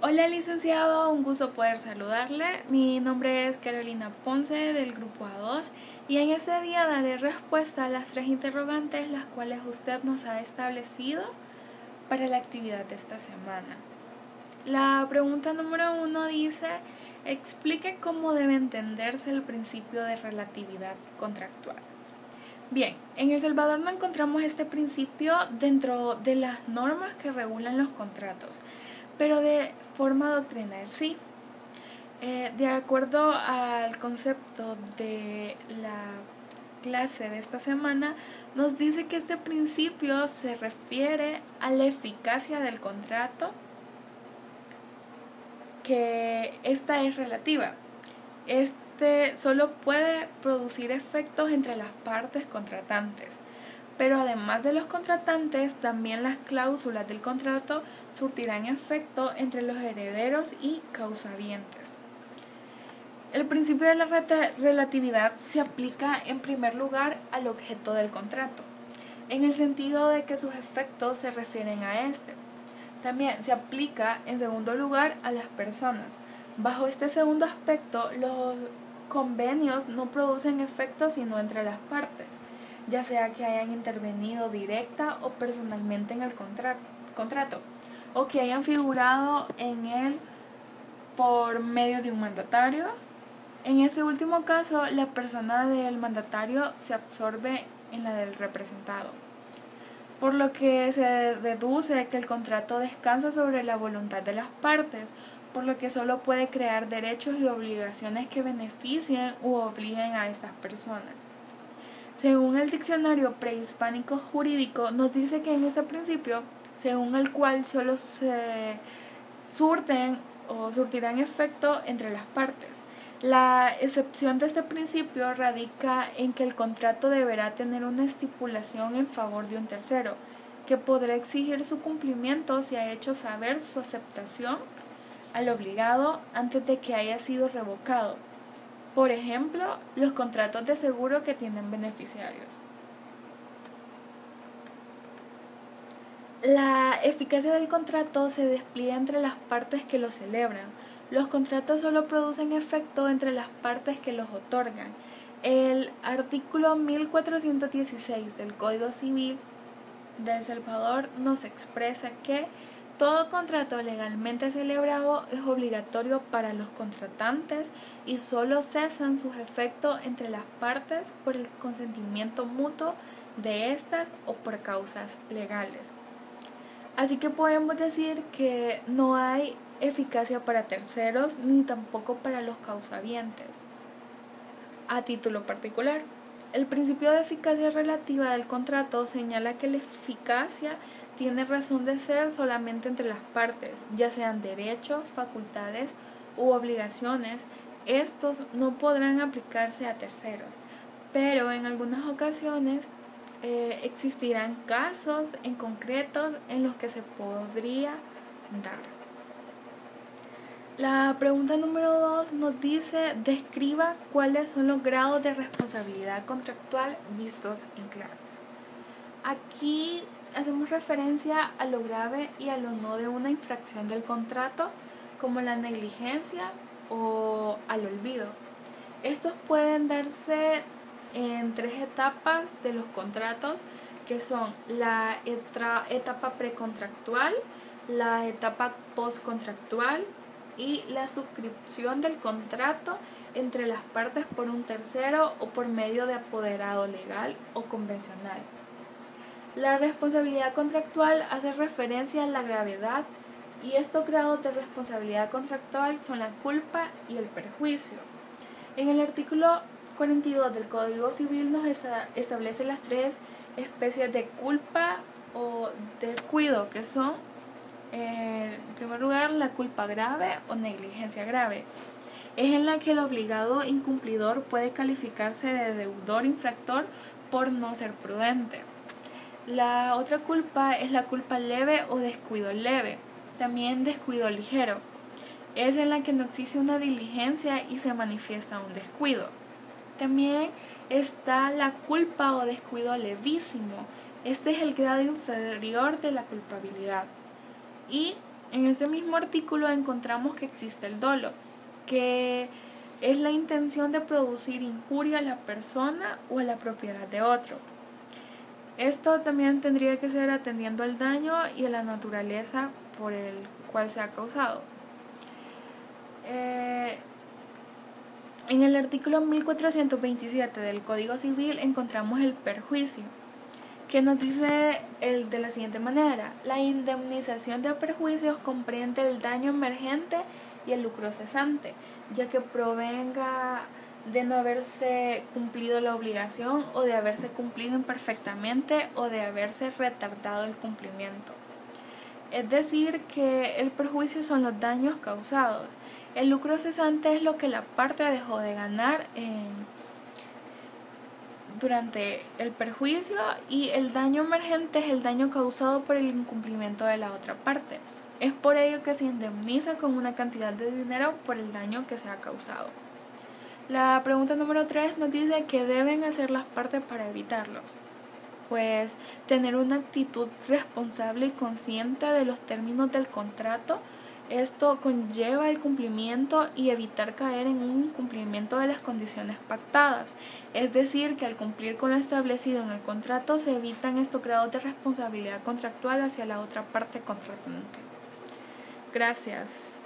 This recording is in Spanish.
Hola licenciado, un gusto poder saludarle. Mi nombre es Carolina Ponce del grupo A2 y en este día daré respuesta a las tres interrogantes las cuales usted nos ha establecido para la actividad de esta semana. La pregunta número uno dice, explique cómo debe entenderse el principio de relatividad contractual. Bien, en El Salvador no encontramos este principio dentro de las normas que regulan los contratos pero de forma doctrinal sí. Eh, de acuerdo al concepto de la clase de esta semana, nos dice que este principio se refiere a la eficacia del contrato, que esta es relativa. Este solo puede producir efectos entre las partes contratantes pero además de los contratantes, también las cláusulas del contrato surtirán efecto entre los herederos y causavientes. El principio de la relatividad se aplica en primer lugar al objeto del contrato, en el sentido de que sus efectos se refieren a este. También se aplica en segundo lugar a las personas. Bajo este segundo aspecto, los convenios no producen efectos sino entre las partes ya sea que hayan intervenido directa o personalmente en el contrato, o que hayan figurado en él por medio de un mandatario. En este último caso, la persona del mandatario se absorbe en la del representado, por lo que se deduce que el contrato descansa sobre la voluntad de las partes, por lo que solo puede crear derechos y obligaciones que beneficien u obliguen a estas personas. Según el diccionario prehispánico jurídico, nos dice que en este principio, según el cual solo se surten o surtirán efecto entre las partes. La excepción de este principio radica en que el contrato deberá tener una estipulación en favor de un tercero, que podrá exigir su cumplimiento si ha hecho saber su aceptación al obligado antes de que haya sido revocado por ejemplo, los contratos de seguro que tienen beneficiarios. La eficacia del contrato se despliega entre las partes que lo celebran. Los contratos solo producen efecto entre las partes que los otorgan. El artículo 1416 del Código Civil de El Salvador nos expresa que todo contrato legalmente celebrado es obligatorio para los contratantes y solo cesan sus efectos entre las partes por el consentimiento mutuo de estas o por causas legales. Así que podemos decir que no hay eficacia para terceros ni tampoco para los causavientes. A título particular, el principio de eficacia relativa del contrato señala que la eficacia tiene razón de ser solamente entre las partes, ya sean derechos, facultades u obligaciones. Estos no podrán aplicarse a terceros, pero en algunas ocasiones eh, existirán casos en concreto en los que se podría dar. La pregunta número dos nos dice, describa cuáles son los grados de responsabilidad contractual vistos en clases. Aquí hacemos referencia a lo grave y a lo no de una infracción del contrato, como la negligencia o al olvido. Estos pueden darse en tres etapas de los contratos, que son la etapa precontractual, la etapa postcontractual y la suscripción del contrato entre las partes por un tercero o por medio de apoderado legal o convencional. La responsabilidad contractual hace referencia a la gravedad y estos grados de responsabilidad contractual son la culpa y el perjuicio. En el artículo 42 del Código Civil nos establece las tres especies de culpa o descuido, que son, en primer lugar, la culpa grave o negligencia grave. Es en la que el obligado incumplidor puede calificarse de deudor infractor por no ser prudente. La otra culpa es la culpa leve o descuido leve, también descuido ligero. Es en la que no existe una diligencia y se manifiesta un descuido. También está la culpa o descuido levísimo. Este es el grado inferior de la culpabilidad. Y En ese mismo artículo encontramos que existe el dolo, que es la intención de producir injuria a la persona o a la propiedad de otro. Esto también tendría que ser atendiendo al daño y a la naturaleza por el cual se ha causado. Eh, en el artículo 1427 del Código Civil encontramos el perjuicio, que nos dice el de la siguiente manera, la indemnización de perjuicios comprende el daño emergente y el lucro cesante, ya que provenga de no haberse cumplido la obligación o de haberse cumplido imperfectamente o de haberse retardado el cumplimiento. Es decir, que el perjuicio son los daños causados el lucro cesante es lo que la parte dejó de ganar durante el perjuicio y el daño emergente es el daño causado por el incumplimiento de la otra parte. Es por ello que se indemniza con una cantidad de dinero por el daño que se ha causado. La pregunta número 3 nos dice qué deben hacer las partes para evitarlos. Pues tener una actitud responsable y consciente de los términos del contrato, esto conlleva el cumplimiento y evitar caer en un incumplimiento de las condiciones pactadas, es decir, que al cumplir con lo establecido en el contrato se evitan estos grados de responsabilidad contractual hacia la otra parte contratante. Gracias.